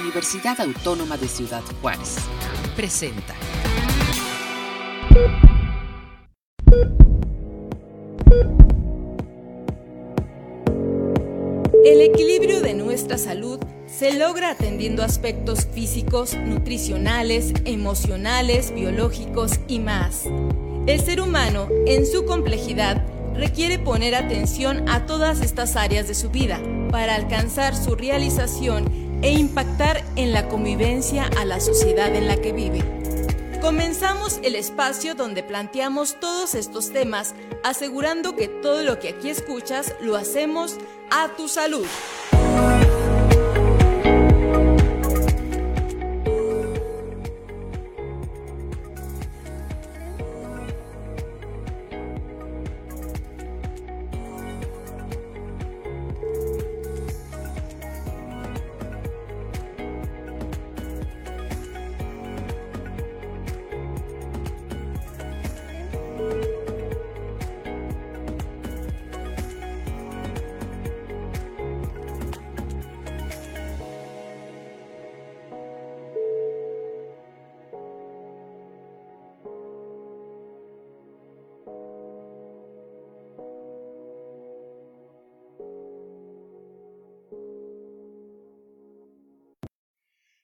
Universidad Autónoma de Ciudad Juárez. Presenta. El equilibrio de nuestra salud se logra atendiendo aspectos físicos, nutricionales, emocionales, biológicos y más. El ser humano, en su complejidad, requiere poner atención a todas estas áreas de su vida para alcanzar su realización e impactar en la convivencia a la sociedad en la que vive. Comenzamos el espacio donde planteamos todos estos temas, asegurando que todo lo que aquí escuchas lo hacemos a tu salud.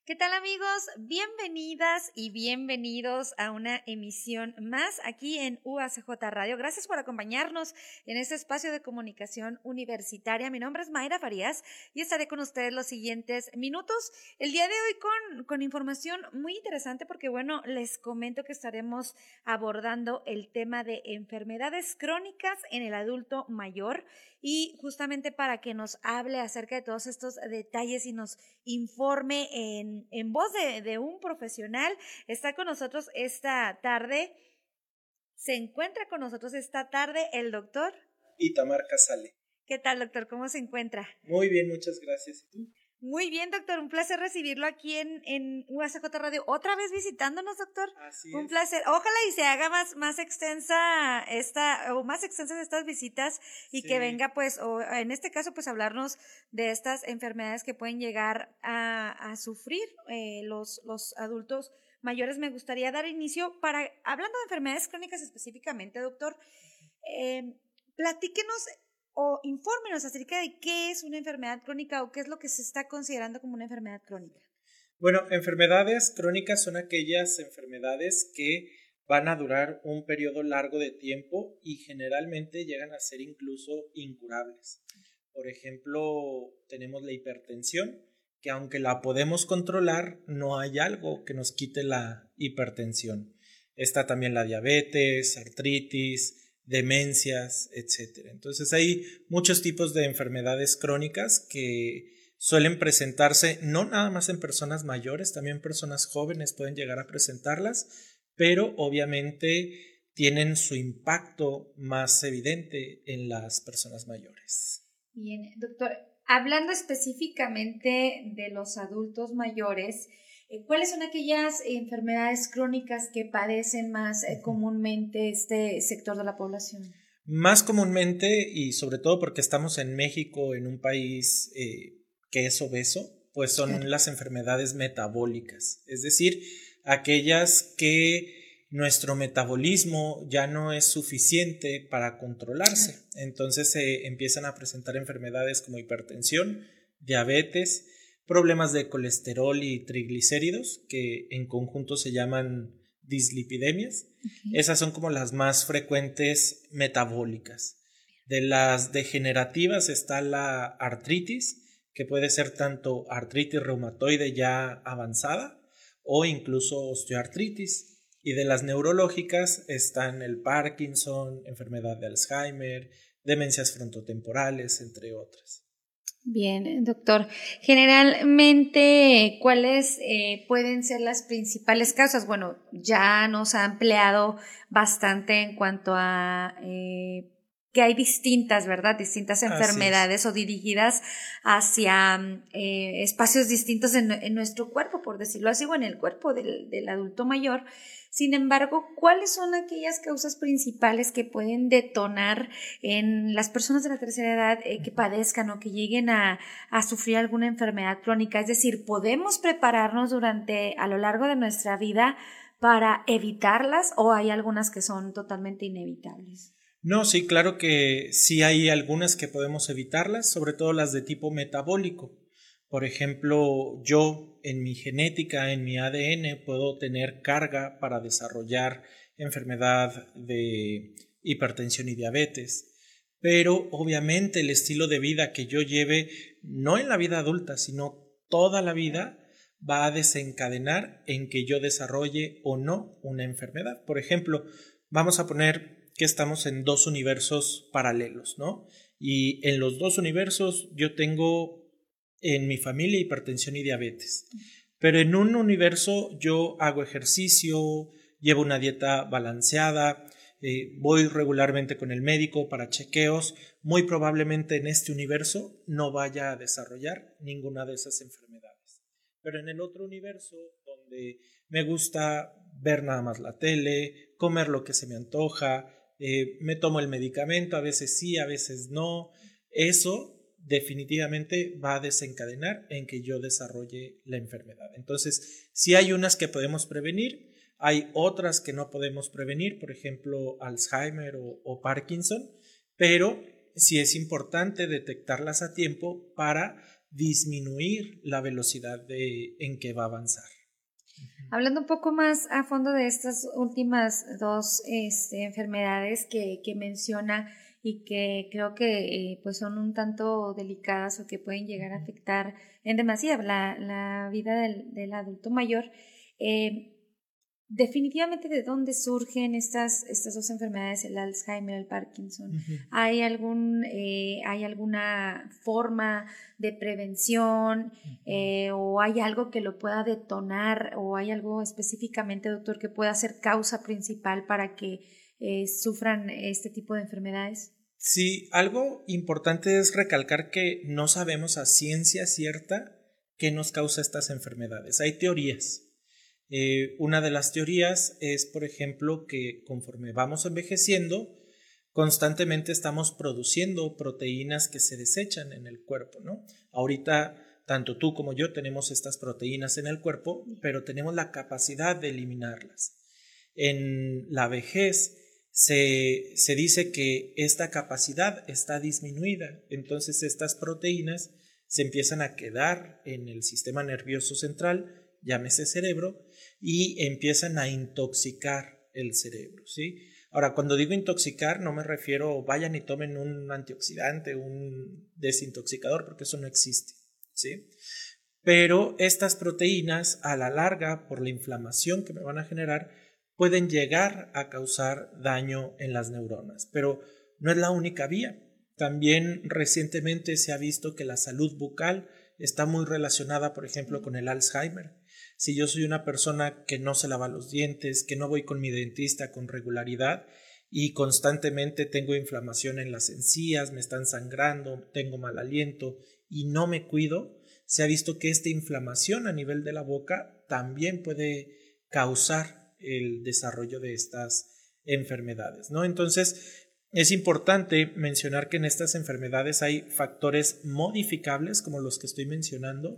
¿Qué tal amigos? Bienvenidas y bienvenidos a una emisión más aquí en UACJ Radio. Gracias por acompañarnos en este espacio de comunicación universitaria. Mi nombre es Mayra Farías y estaré con ustedes los siguientes minutos. El día de hoy con, con información muy interesante porque bueno, les comento que estaremos abordando el tema de enfermedades crónicas en el adulto mayor y justamente para que nos hable acerca de todos estos detalles y nos informe en, en voz de, de un profesional, está con nosotros esta tarde, se encuentra con nosotros esta tarde el doctor Itamar Casale. ¿Qué tal, doctor? ¿Cómo se encuentra? Muy bien, muchas gracias. ¿Y tú? Muy bien, doctor. Un placer recibirlo aquí en, en UACJ Radio. Otra vez visitándonos, doctor. Así Un es. placer. Ojalá y se haga más, más extensa esta, o más extensas estas visitas y que venga, pues, o en este caso, pues, hablarnos de estas enfermedades que pueden llegar a, a sufrir eh, los, los adultos mayores. Me gustaría dar inicio para, hablando de enfermedades crónicas específicamente, doctor, eh, platíquenos o infórmenos acerca de qué es una enfermedad crónica o qué es lo que se está considerando como una enfermedad crónica. Bueno, enfermedades crónicas son aquellas enfermedades que van a durar un periodo largo de tiempo y generalmente llegan a ser incluso incurables. Por ejemplo, tenemos la hipertensión, que aunque la podemos controlar, no hay algo que nos quite la hipertensión. Está también la diabetes, artritis, demencias, etc. Entonces hay muchos tipos de enfermedades crónicas que suelen presentarse no nada más en personas mayores, también personas jóvenes pueden llegar a presentarlas, pero obviamente tienen su impacto más evidente en las personas mayores. Bien, doctor, hablando específicamente de los adultos mayores, ¿cuáles son aquellas enfermedades crónicas que padecen más eh, comúnmente este sector de la población? Más comúnmente, y sobre todo porque estamos en México, en un país eh, que es obeso, pues son Claro. las enfermedades metabólicas, es decir, aquellas que nuestro metabolismo ya no es suficiente para controlarse. Entonces se empiezan a presentar enfermedades como hipertensión, diabetes, problemas de colesterol y triglicéridos, que en conjunto se llaman dislipidemias. Esas son como las más frecuentes metabólicas. De las degenerativas está la artritis, que puede ser tanto artritis reumatoide ya avanzada o incluso osteoartritis. Y de las neurológicas están el Parkinson, enfermedad de Alzheimer, demencias frontotemporales, entre otras. Bien, doctor. Generalmente, ¿cuáles eh, pueden ser las principales causas? Bueno, ya nos ha ampliado bastante en cuanto a eh, que hay distintas, ¿verdad? Distintas enfermedades o dirigidas hacia eh, espacios distintos en, nuestro cuerpo, por decirlo así, o en el cuerpo del, del adulto mayor. Sin embargo, ¿cuáles son aquellas causas principales que pueden detonar en las personas de la tercera edad eh, que padezcan o que lleguen a, a, sufrir alguna enfermedad crónica? Es decir, ¿podemos prepararnos durante, a lo largo de nuestra vida para evitarlas o hay algunas que son totalmente inevitables? No, sí, claro que sí hay algunas que podemos evitarlas, sobre todo las de tipo metabólico. Por ejemplo, yo en mi genética, en mi ADN, puedo tener carga para desarrollar enfermedad de hipertensión y diabetes. Pero obviamente el estilo de vida que yo lleve, no en la vida adulta, sino toda la vida, va a desencadenar en que yo desarrolle o no una enfermedad. Por ejemplo, vamos a poner que estamos en dos universos paralelos, ¿no? Y en los dos universos yo tengo en mi familia hipertensión y diabetes. Pero en un universo yo hago ejercicio, llevo una dieta balanceada, eh, voy regularmente con el médico para chequeos, muy probablemente en este universo no vaya a desarrollar ninguna de esas enfermedades. Pero en el otro universo, donde me gusta ver nada más la tele, comer lo que se me antoja, eh, me tomo el medicamento, a veces sí, a veces no, eso definitivamente va a desencadenar en que yo desarrolle la enfermedad. Entonces, si hay unas que podemos prevenir, hay otras que no podemos prevenir, por ejemplo, Alzheimer o, Parkinson, pero sí es importante detectarlas a tiempo para disminuir la velocidad de, en que va a avanzar. Hablando un poco más a fondo de estas últimas dos este, enfermedades que, que menciona, y que creo que eh, pues son un tanto delicadas o que pueden llegar a afectar en demasía la, la vida del, del, adulto mayor. Eh, definitivamente de dónde surgen estas, estas dos enfermedades, el Alzheimer, el Parkinson. ¿Hay, algún, eh, ¿Hay alguna forma de prevención o hay algo que lo pueda detonar o hay algo específicamente, doctor, que pueda ser causa principal para que sufran este tipo de enfermedades? Sí, algo importante es recalcar que no sabemos a ciencia cierta qué nos causa estas enfermedades. Hay teorías. Eh, una de las teorías es, por ejemplo, que conforme vamos envejeciendo, constantemente estamos produciendo proteínas que se desechan en el cuerpo, ¿no? Ahorita, tanto tú como yo tenemos estas proteínas en el cuerpo, pero tenemos la capacidad de eliminarlas. En la vejez, se, se dice que esta capacidad está disminuida, entonces estas proteínas se empiezan a quedar en el sistema nervioso central, llámese cerebro, y empiezan a intoxicar el cerebro, ¿sí? Ahora, cuando digo intoxicar, no me refiero vayan y tomen un antioxidante, un desintoxicador, porque eso no existe, ¿sí? Pero estas proteínas, a la larga, por la inflamación que me van a generar, pueden llegar a causar daño en las neuronas, pero no es la única vía. También recientemente se ha visto que la salud bucal está muy relacionada, por ejemplo, con el Alzheimer. Si yo soy una persona que no se lava los dientes, que no voy con mi dentista con regularidad y constantemente tengo inflamación en las encías, me están sangrando, tengo mal aliento y no me cuido, se ha visto que esta inflamación a nivel de la boca también puede causar el desarrollo de estas enfermedades, ¿no? Entonces, es importante mencionar que en estas enfermedades hay factores modificables, como los que estoy mencionando,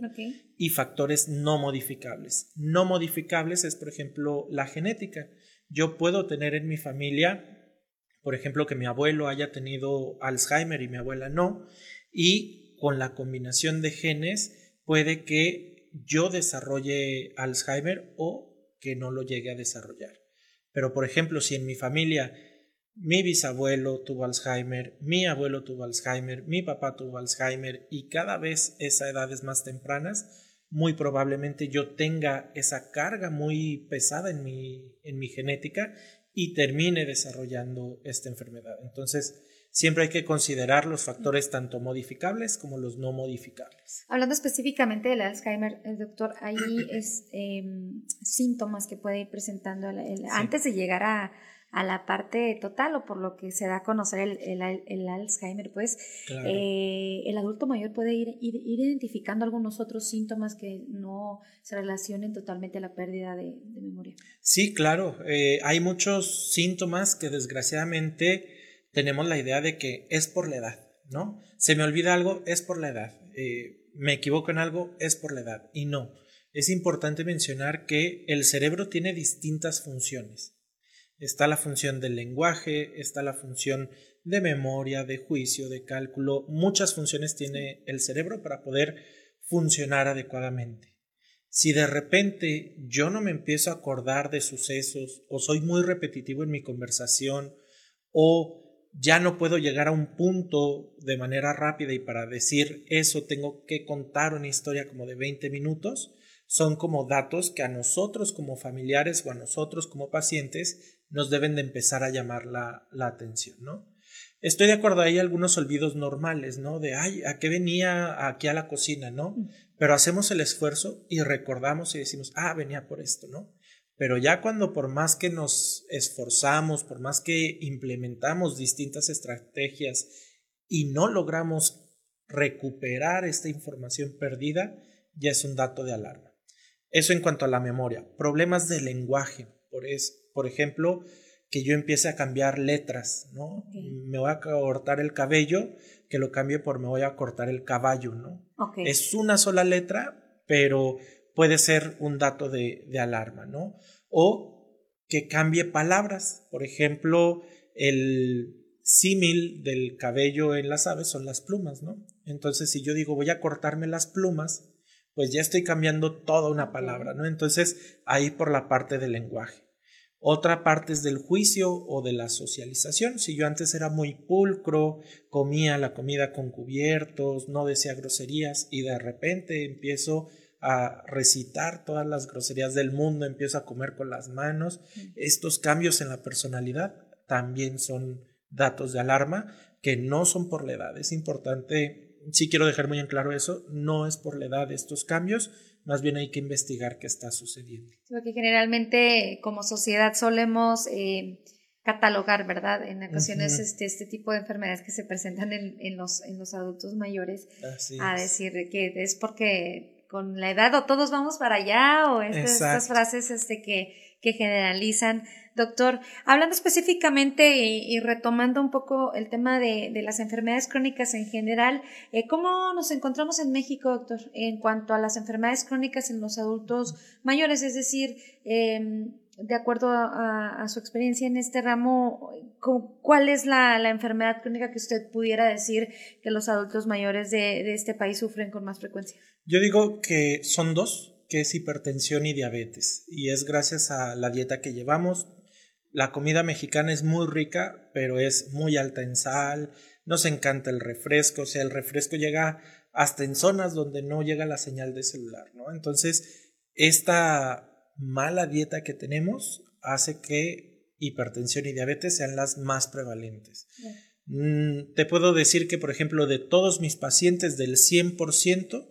y factores no modificables. No modificables es, por ejemplo, la genética. Yo puedo tener en mi familia, por ejemplo, que mi abuelo haya tenido Alzheimer y mi abuela no, y con la combinación de genes puede que yo desarrolle Alzheimer o que no lo llegue a desarrollar. Pero, por ejemplo, si en mi familia mi bisabuelo tuvo Alzheimer, mi abuelo tuvo Alzheimer, mi papá tuvo Alzheimer y cada vez esa edades más tempranas, muy probablemente yo tenga esa carga muy pesada en mi, en mi genética y termine desarrollando esta enfermedad. Entonces, siempre hay que considerar los factores tanto modificables como los no modificables. Hablando específicamente del Alzheimer, el doctor, hay es, em, síntomas que puede ir presentando antes de llegar a, a la parte total o por lo que se da a conocer el, el, Alzheimer, pues eh, el adulto mayor puede ir, ir, identificando algunos otros síntomas que no se relacionen totalmente a la pérdida de, memoria. Sí, claro. Eh, hay muchos síntomas que desgraciadamente tenemos la idea de que es por la edad, ¿no? Se me olvida algo, es por la edad. Eh, me equivoco en algo, es por la edad. Y no. Es importante mencionar que el cerebro tiene distintas funciones. Está la función del lenguaje, está la función de memoria, de juicio, de cálculo. Muchas funciones tiene el cerebro para poder funcionar adecuadamente. Si de repente yo no me empiezo a acordar de sucesos o soy muy repetitivo en mi conversación o ya no puedo llegar a un punto de manera rápida y para decir eso tengo que contar una historia como de 20 minutos, son como datos que a nosotros como familiares o a nosotros como pacientes nos deben de empezar a llamar la, la atención, ¿no? Estoy de acuerdo, hay algunos olvidos normales, ¿no? De, ay, ¿a qué venía aquí a la cocina, ¿no? Pero hacemos el esfuerzo y recordamos y decimos, ah, venía por esto, ¿no? Pero ya cuando por más que nos esforzamos, por más que implementamos distintas estrategias y no logramos recuperar esta información perdida, ya es un dato de alarma. Eso en cuanto a la memoria. Problemas de lenguaje, por, es, por ejemplo, que yo empiece a cambiar letras, ¿no? Me voy a cortar el cabello, que lo cambie por me voy a cortar el caballo, ¿no? Es una sola letra, pero puede ser un dato de, de alarma, ¿no? O que cambie palabras. Por ejemplo, el símil del cabello en las aves son las plumas, ¿no? Entonces, si yo digo voy a cortarme las plumas, pues ya estoy cambiando toda una palabra, ¿no? Entonces, ahí por la parte del lenguaje. Otra parte es del juicio o de la socialización. Si yo antes era muy pulcro, comía la comida con cubiertos, no decía groserías y de repente empiezo a recitar todas las groserías del mundo, empiezo a comer con las manos. Estos cambios en la personalidad también son datos de alarma que no son por la edad. Es importante, sí quiero dejar muy en claro eso, no es por la edad estos cambios, más bien hay que investigar qué está sucediendo. Porque generalmente como sociedad solemos... Eh, catalogar, ¿verdad? En ocasiones este, este tipo de enfermedades que se presentan en, en, los, en los adultos mayores, a decir que es porque con la edad o todos vamos para allá o estas frases este, que, que generalizan. Doctor, hablando específicamente y, retomando un poco el tema de, de las enfermedades crónicas en general, eh, ¿cómo nos encontramos en México, doctor, en cuanto a las enfermedades crónicas en los adultos mayores? Es decir, eh, de acuerdo a, su experiencia en este ramo, ¿cuál es la, enfermedad crónica que usted pudiera decir que los adultos mayores de, este país sufren con más frecuencia? Yo digo que son dos, que es hipertensión y diabetes, y es gracias a la dieta que llevamos. La comida mexicana es muy rica, pero es muy alta en sal, nos encanta el refresco, o sea, el refresco llega hasta en zonas donde no llega la señal de celular, ¿no? Entonces, esta mala dieta que tenemos hace que hipertensión y diabetes sean las más prevalentes. Mm, te puedo decir que, por ejemplo, de todos mis pacientes del 100%,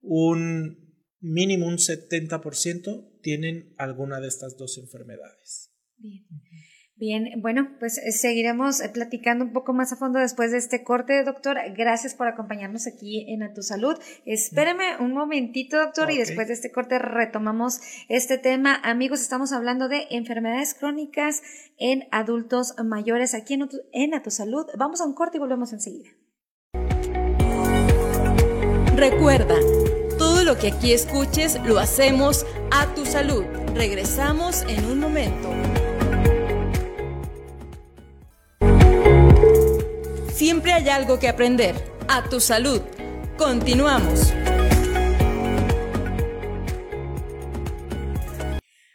un mínimo un 70% tienen alguna de estas dos enfermedades. Bien, bueno, pues eh, seguiremos eh, platicando un poco más a fondo después de este corte, doctor. Gracias por acompañarnos aquí en A Tu Salud. Espéreme un momentito, doctor, y después de este corte retomamos este tema. Amigos, estamos hablando de enfermedades crónicas en adultos mayores aquí en, en A Tu Salud. Vamos a un corte y volvemos enseguida. Recuerda, todo lo que aquí escuches lo hacemos a tu salud. Regresamos en un momento. Siempre hay algo que aprender. A tu salud. Continuamos.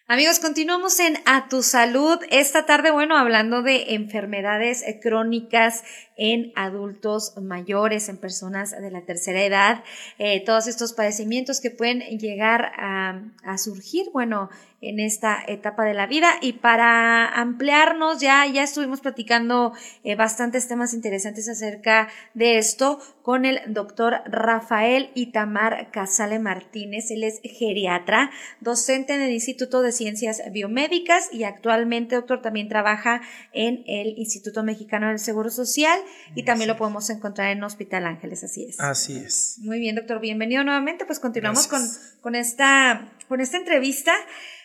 Amigos, continuamos en A Tu Salud. Esta tarde, bueno, hablando de enfermedades crónicas en adultos mayores, en personas de la tercera edad, eh, todos estos padecimientos que pueden llegar a, a surgir, bueno, en esta etapa de la vida. Y para ampliarnos, ya, ya estuvimos platicando eh, bastantes temas interesantes acerca de esto con el doctor Rafael Itamar Casale Martínez. Él es geriatra, docente en el Instituto de Ciencias Biomédicas y actualmente, doctor, también trabaja en el Instituto Mexicano del Seguro Social y también lo podemos encontrar en Hospital Ángeles, así es. Así es. Muy bien, doctor, bienvenido nuevamente. Pues continuamos con, con, esta, con esta entrevista.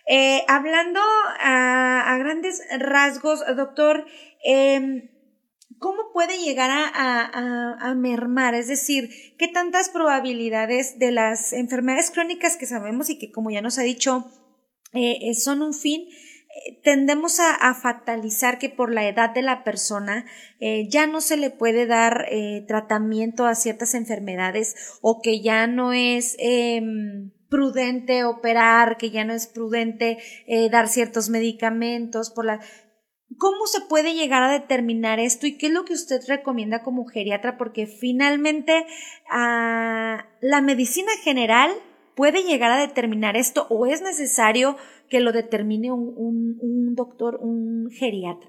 Eh, hablando a, grandes rasgos, doctor, em, ¿cómo puede llegar a, mermar? Es decir, ¿qué tantas probabilidades de las enfermedades crónicas que sabemos y que, como ya nos ha dicho, eh, son un fin? Eh, tendemos a, fatalizar que por la edad de la persona ya no se le puede dar tratamiento a ciertas enfermedades o que ya no es em, prudente operar, que ya no es prudente eh, dar ciertos medicamentos por la... ¿Cómo se puede llegar a determinar esto y qué es lo que usted recomienda como geriatra? Porque finalmente ah, la medicina general puede llegar a determinar esto o es necesario que lo determine un, doctor, un geriatra.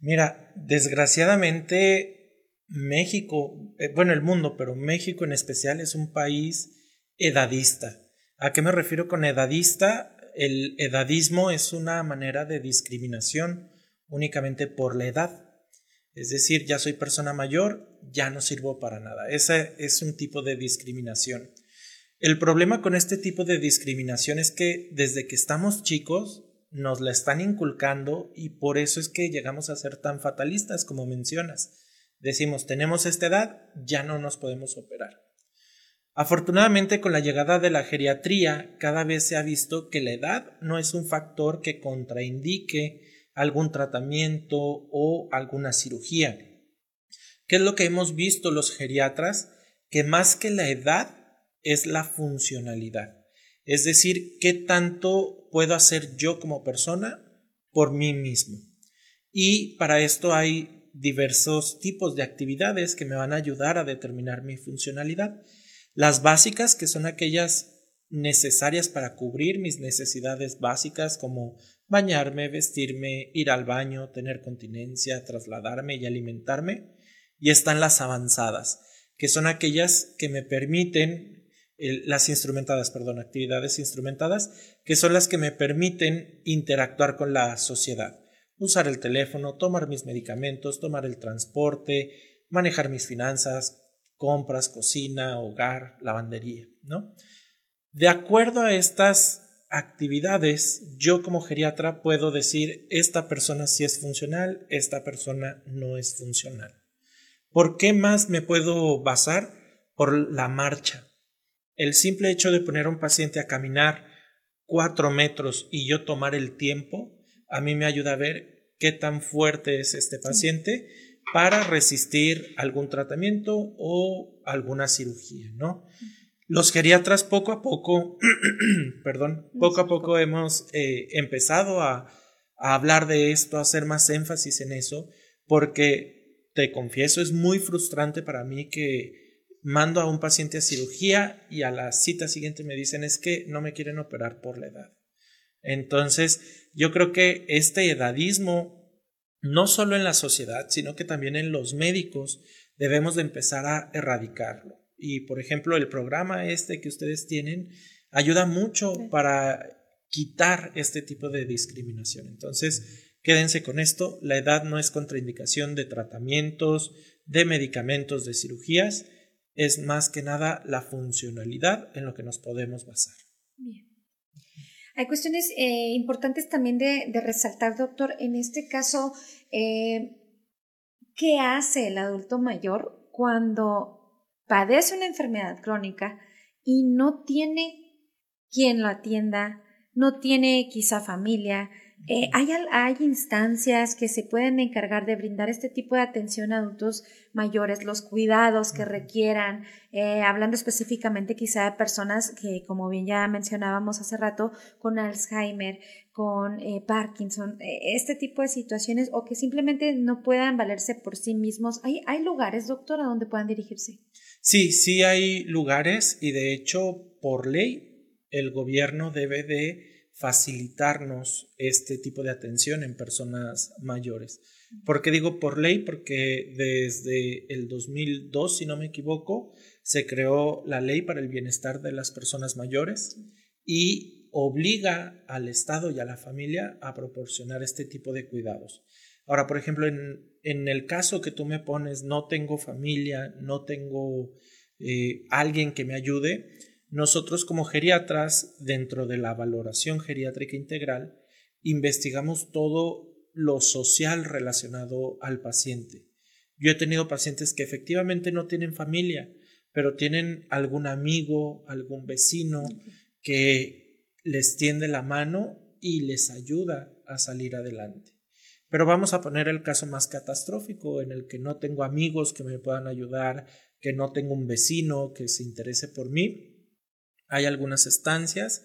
Mira, desgraciadamente México, eh, bueno, el mundo, pero México en especial es un país edadista. ¿A qué me refiero con edadista? El edadismo es una manera de discriminación únicamente por la edad. Es decir, ya soy persona mayor, ya no sirvo para nada. Ese es un tipo de discriminación. El problema con este tipo de discriminación es que desde que estamos chicos nos la están inculcando y por eso es que llegamos a ser tan fatalistas como mencionas. Decimos, tenemos esta edad, ya no nos podemos operar. Afortunadamente, con la llegada de la geriatría, cada vez se ha visto que la edad no es un factor que contraindique algún tratamiento o alguna cirugía. ¿Qué es lo que hemos visto los geriatras? Que más que la edad es la funcionalidad. Es decir, qué tanto puedo hacer yo como persona por mí mismo. Y para esto hay diversos tipos de actividades que me van a ayudar a determinar mi funcionalidad. Las básicas, que son aquellas necesarias para cubrir mis necesidades básicas como bañarme, vestirme, ir al baño, tener continencia, trasladarme y alimentarme. Y están las avanzadas, que son aquellas que me permiten, las instrumentadas, perdón, actividades instrumentadas, que son las que me permiten interactuar con la sociedad. Usar el teléfono, tomar mis medicamentos, tomar el transporte, manejar mis finanzas, compras, cocina, hogar, lavandería, ¿no? De acuerdo a estas actividades, yo como geriatra puedo decir, esta persona sí es funcional, esta persona no es funcional. ¿Por qué más me puedo basar? Por la marcha. El simple hecho de poner a un paciente a caminar cuatro metros y yo tomar el tiempo, a mí me ayuda a ver qué tan fuerte es este paciente para resistir algún tratamiento o alguna cirugía, ¿no? Los geriatras poco a poco, perdón, poco a poco hemos eh, empezado a, a hablar de esto, a hacer más énfasis en eso, porque te confieso, es muy frustrante para mí que mando a un paciente a cirugía y a la cita siguiente me dicen es que no me quieren operar por la edad. Entonces, yo creo que este edadismo no solo en la sociedad, sino que también en los médicos debemos de empezar a erradicarlo. Y por ejemplo, el programa este que ustedes tienen ayuda mucho para quitar este tipo de discriminación. Entonces, quédense con esto, la edad no es contraindicación de tratamientos, de medicamentos, de cirugías, es más que nada la funcionalidad en lo que nos podemos basar. Hay cuestiones eh, importantes también de, resaltar, doctor. En este caso, eh, ¿qué hace el adulto mayor cuando padece una enfermedad crónica y no tiene quien lo atienda, no tiene quizá familia, Eh, ¿hay, ¿Hay instancias que se pueden encargar de brindar este tipo de atención a adultos mayores, los cuidados que requieran, eh, hablando específicamente quizá de personas que, como bien ya mencionábamos hace rato, con Alzheimer, con eh, Parkinson, este tipo de situaciones o que simplemente no puedan valerse por sí mismos? ¿Hay, ¿Hay lugares, doctor, a donde puedan dirigirse? Sí, sí hay lugares y de hecho por ley el gobierno debe de facilitarnos este tipo de atención en personas mayores. ¿Por qué digo por ley? Porque desde el 2002, si no me equivoco, se creó la ley para el bienestar de las personas mayores y obliga al Estado y a la familia a proporcionar este tipo de cuidados. Ahora, por ejemplo, en, en el caso que tú me pones, no tengo familia, no tengo eh, alguien que me ayude, nosotros como geriatras, dentro de la valoración geriátrica integral, investigamos todo lo social relacionado al paciente. Yo he tenido pacientes que efectivamente no tienen familia, pero tienen algún amigo, algún vecino que les tiende la mano y les ayuda a salir adelante. Pero vamos a poner el caso más catastrófico en el que no tengo amigos que me puedan ayudar, que no tengo un vecino que se interese por mí hay algunas estancias,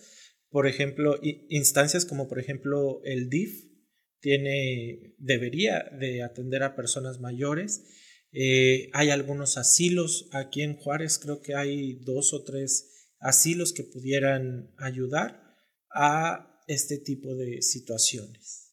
por ejemplo, instancias como por ejemplo el DIF tiene, debería de atender a personas mayores. Eh, hay algunos asilos aquí en Juárez, creo que hay dos o tres asilos que pudieran ayudar a este tipo de situaciones.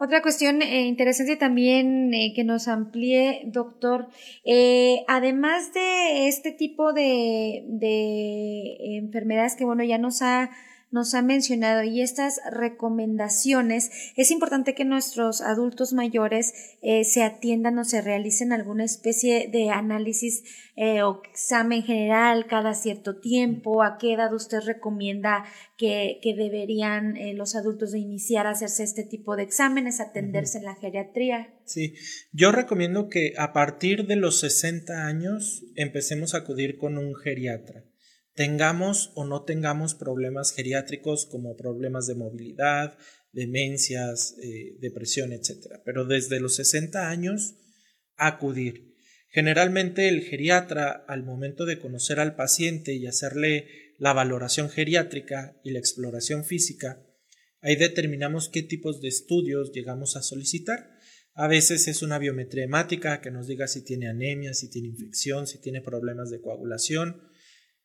Otra cuestión eh, interesante también eh, que nos amplíe, doctor, eh, además de este tipo de, de enfermedades que, bueno, ya nos ha nos ha mencionado y estas recomendaciones, es importante que nuestros adultos mayores eh, se atiendan o se realicen alguna especie de análisis eh, o examen general cada cierto tiempo. ¿A qué edad usted recomienda que, que deberían eh, los adultos de iniciar a hacerse este tipo de exámenes, atenderse en la geriatría? Sí, yo recomiendo que a partir de los 60 años empecemos a acudir con un geriatra tengamos o no tengamos problemas geriátricos como problemas de movilidad, demencias, eh, depresión, etc. Pero desde los 60 años, acudir. Generalmente el geriatra, al momento de conocer al paciente y hacerle la valoración geriátrica y la exploración física, ahí determinamos qué tipos de estudios llegamos a solicitar. A veces es una biometría hemática que nos diga si tiene anemia, si tiene infección, si tiene problemas de coagulación,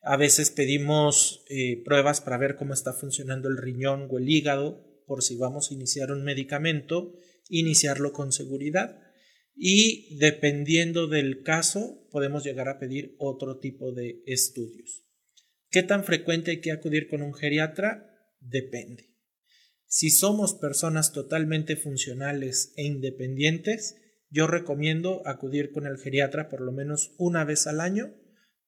a veces pedimos eh, pruebas para ver cómo está funcionando el riñón o el hígado, por si vamos a iniciar un medicamento, iniciarlo con seguridad. Y dependiendo del caso, podemos llegar a pedir otro tipo de estudios. ¿Qué tan frecuente hay que acudir con un geriatra? Depende. Si somos personas totalmente funcionales e independientes, yo recomiendo acudir con el geriatra por lo menos una vez al año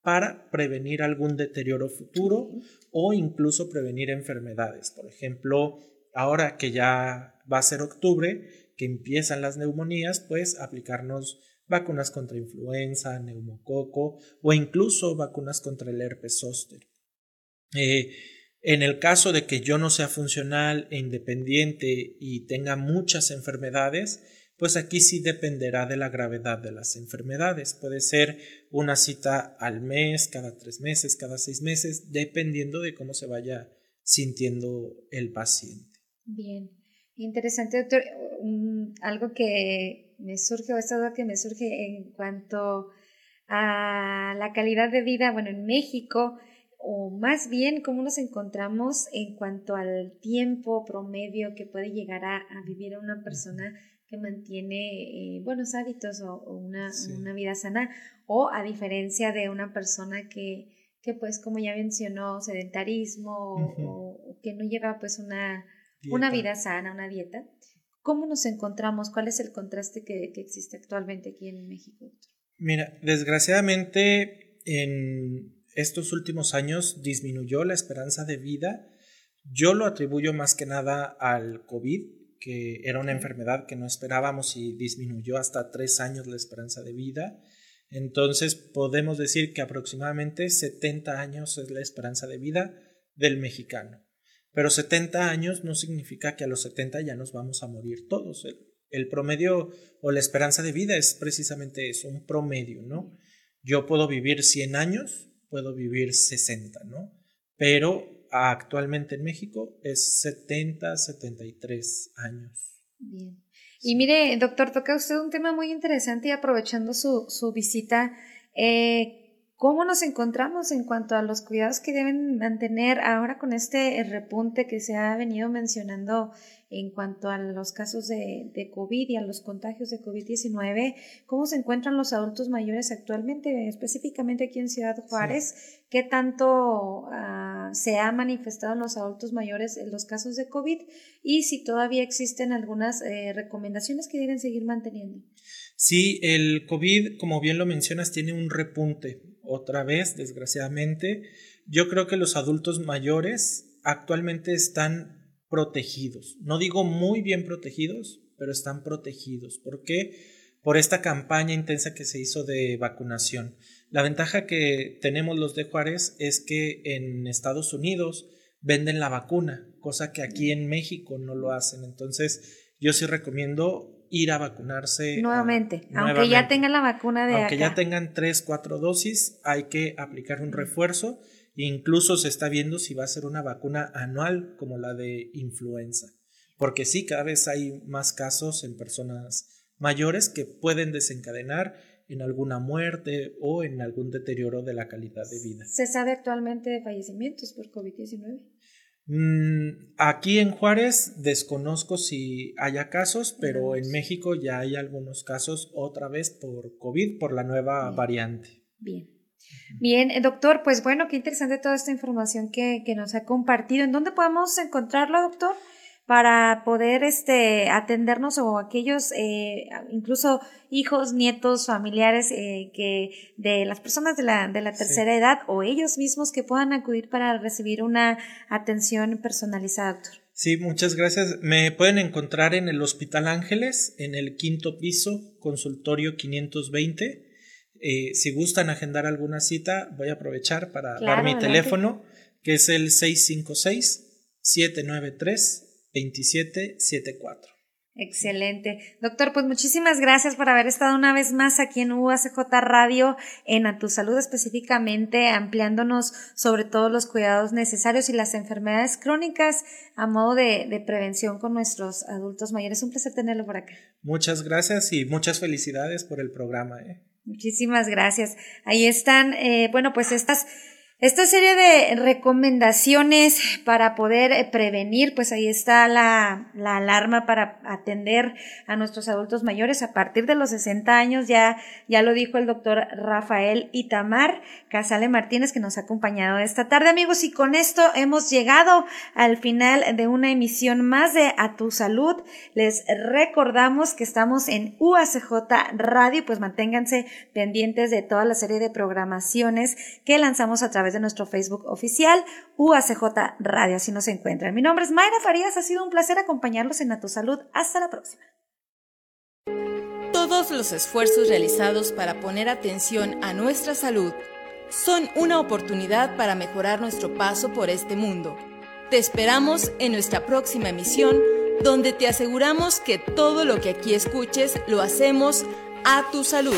para prevenir algún deterioro futuro o incluso prevenir enfermedades. Por ejemplo, ahora que ya va a ser octubre, que empiezan las neumonías, pues aplicarnos vacunas contra influenza, neumococo o incluso vacunas contra el herpes zóster. Eh, en el caso de que yo no sea funcional e independiente y tenga muchas enfermedades, pues aquí sí dependerá de la gravedad de las enfermedades. Puede ser una cita al mes, cada tres meses, cada seis meses, dependiendo de cómo se vaya sintiendo el paciente. Bien, interesante, doctor. algo que me surge, o esta duda que me surge en cuanto a la calidad de vida, bueno, en México, o más bien cómo nos encontramos en cuanto al tiempo promedio que puede llegar a, a vivir una persona que mantiene eh, buenos hábitos o, una, una, vida sana, o a diferencia de una persona que, que pues como ya mencionó, sedentarismo o, que no lleva pues una, una vida sana, una dieta. ¿Cómo nos encontramos? ¿Cuál es el contraste que, que existe actualmente aquí en México? Mira, desgraciadamente en estos últimos años disminuyó la esperanza de vida. Yo lo atribuyo más que nada al COVID, que era una enfermedad que no esperábamos y disminuyó hasta tres años la esperanza de vida. Entonces podemos decir que aproximadamente 70 años es la esperanza de vida del mexicano. pero 70 años no significa que a los 70 ya nos vamos a morir todos. El, promedio o la esperanza de vida es precisamente eso, un promedio, ¿no? Yo puedo vivir 100 años, puedo vivir 60, ¿no? Pero actualmente en México es 70, 73 años. Bien. Y mire, doctor, toca usted un tema muy interesante y aprovechando su, su visita, eh, ¿Cómo nos encontramos en cuanto a los cuidados que deben mantener ahora con este repunte que se ha venido mencionando en cuanto a los casos de, COVID y a los contagios de COVID-19? ¿Cómo se encuentran los adultos mayores actualmente, específicamente aquí en Ciudad Juárez? ¿Qué tanto ah, se ha manifestado en los adultos mayores en los casos de COVID? Y si todavía existen algunas eh, recomendaciones que deben seguir manteniendo. Sí, el COVID, como bien lo mencionas, tiene un repunte otra vez, desgraciadamente. Yo creo que los adultos mayores actualmente están protegidos. No digo muy bien protegidos, pero están protegidos. ¿Por qué? Por esta campaña intensa que se hizo de vacunación. La ventaja que tenemos los de Juárez es que en Estados Unidos venden la vacuna, cosa que aquí en México no lo hacen. Entonces, yo sí recomiendo ir a vacunarse. Nuevamente, aunque ya tengan la vacuna de Aunque ya tengan tres, cuatro dosis, hay que aplicar un refuerzo. Incluso se está viendo si va a ser una vacuna anual como la de influenza. Porque sí, cada vez hay más casos en personas mayores que pueden desencadenar en alguna muerte o en algún deterioro de la calidad de vida. ¿Se sabe actualmente de fallecimientos por COVID-19? Mm, aquí en Juárez desconozco si haya casos, pero en México ya hay algunos casos otra vez por COVID, por la nueva variante. Bien. Bien, eh, doctor, pues bueno, qué interesante toda esta información que, que nos ha compartido. ¿En dónde podemos encontrarlo, doctor? para poder este, atendernos o aquellos, eh, incluso hijos, nietos, familiares eh, que de las personas de la, de la tercera edad o ellos mismos que puedan acudir para recibir una atención personalizada, doctor. Sí, muchas gracias. Me pueden encontrar en el Hospital Ángeles, en el quinto piso, consultorio 520. Eh, si gustan agendar alguna cita, voy a aprovechar para dar mi teléfono, que es el 656 793 2774. Excelente. Doctor, pues muchísimas gracias por haber estado una vez más aquí en UACJ Radio, en A Tu Salud específicamente, ampliándonos sobre todos los cuidados necesarios y las enfermedades crónicas a modo de, prevención con nuestros adultos mayores. Un placer tenerlo por acá. Muchas gracias y muchas felicidades por el programa. ¿eh? Muchísimas gracias. Ahí están, eh, bueno, pues estas esta serie de recomendaciones para poder eh, prevenir, pues ahí está la, la, alarma para atender a nuestros adultos mayores a partir de los 60 años, ya, ya lo dijo el doctor Rafael Itamar Casale Martínez que nos ha acompañado esta tarde, amigos, y con esto hemos llegado al final de una emisión más de A Tu Salud. Les recordamos que estamos en UACJ Radio, pues manténganse pendientes de toda la serie de programaciones que lanzamos a través de nuestro Facebook oficial, UACJ Radio, así nos encuentran. Mi nombre es Mayra Farías, ha sido un placer acompañarlos en A Tu Salud. Hasta la próxima. Todos los esfuerzos realizados para poner atención a nuestra salud son una oportunidad para mejorar nuestro paso por este mundo. Te esperamos en nuestra próxima emisión, donde te aseguramos que todo lo que aquí escuches lo hacemos a tu salud.